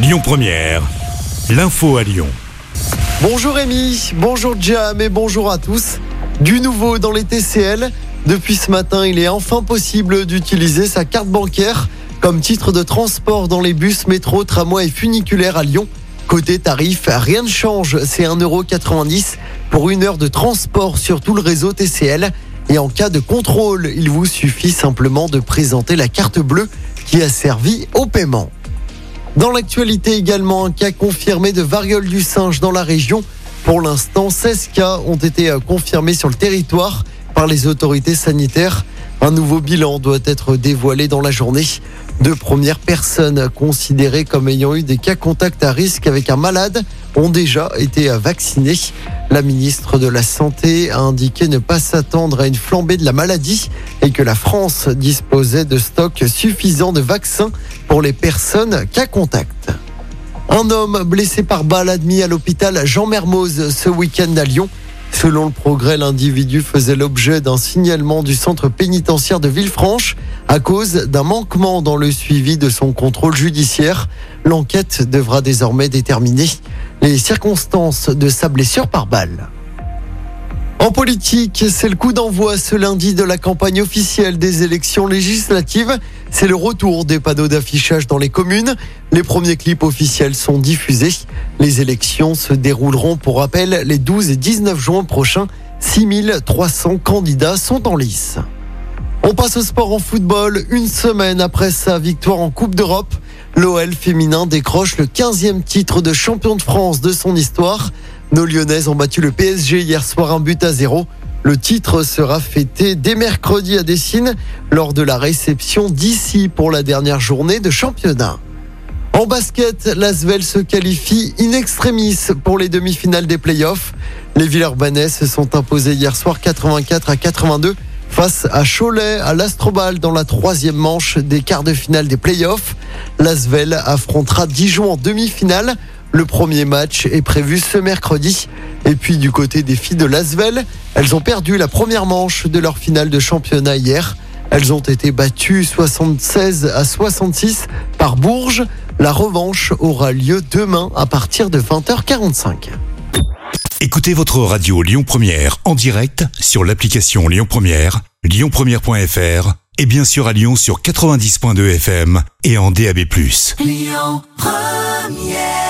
Lyon Première, l'info à Lyon. Bonjour Rémi, bonjour Jam et bonjour à tous. Du nouveau dans les TCL. Depuis ce matin, il est enfin possible d'utiliser sa carte bancaire comme titre de transport dans les bus, métro, tramway et funiculaires à Lyon. Côté tarif, rien ne change, c'est 1,90€ pour une heure de transport sur tout le réseau TCL. Et en cas de contrôle, il vous suffit simplement de présenter la carte bleue qui a servi au paiement. Dans l'actualité également, un cas confirmé de variole du singe dans la région. Pour l'instant, 16 cas ont été euh, confirmés sur le territoire par les autorités sanitaires. Un nouveau bilan doit être dévoilé dans la journée. Deux premières personnes considérées comme ayant eu des cas contacts à risque avec un malade ont déjà été euh, vaccinées. La ministre de la Santé a indiqué ne pas s'attendre à une flambée de la maladie que la France disposait de stocks suffisants de vaccins pour les personnes cas contact. Un homme blessé par balle admis à l'hôpital Jean Mermoz ce week-end à Lyon. Selon le progrès, l'individu faisait l'objet d'un signalement du centre pénitentiaire de Villefranche à cause d'un manquement dans le suivi de son contrôle judiciaire. L'enquête devra désormais déterminer les circonstances de sa blessure par balle. En politique, c'est le coup d'envoi ce lundi de la campagne officielle des élections législatives. C'est le retour des panneaux d'affichage dans les communes. Les premiers clips officiels sont diffusés. Les élections se dérouleront, pour rappel, les 12 et 19 juin prochains. 6300 candidats sont en lice. On passe au sport en football. Une semaine après sa victoire en Coupe d'Europe, l'OL féminin décroche le 15e titre de champion de France de son histoire. Nos Lyonnaises ont battu le PSG hier soir un but à zéro. Le titre sera fêté dès mercredi à Dessine lors de la réception d'ici pour la dernière journée de championnat. En basket, l'Asvel se qualifie in extremis pour les demi-finales des playoffs. Les Villeurbanais se sont imposés hier soir 84 à 82 face à Cholet à l'Astrobal dans la troisième manche des quarts de finale des playoffs. L'Asvel affrontera Dijon en demi-finale. Le premier match est prévu ce mercredi. Et puis du côté des filles de Lasvel, elles ont perdu la première manche de leur finale de championnat hier. Elles ont été battues 76 à 66 par Bourges. La revanche aura lieu demain à partir de 20h45. Écoutez votre radio Lyon Première en direct sur l'application Lyon Première, lyonpremière.fr et bien sûr à Lyon sur 90.2 FM et en DAB+. Lyon Première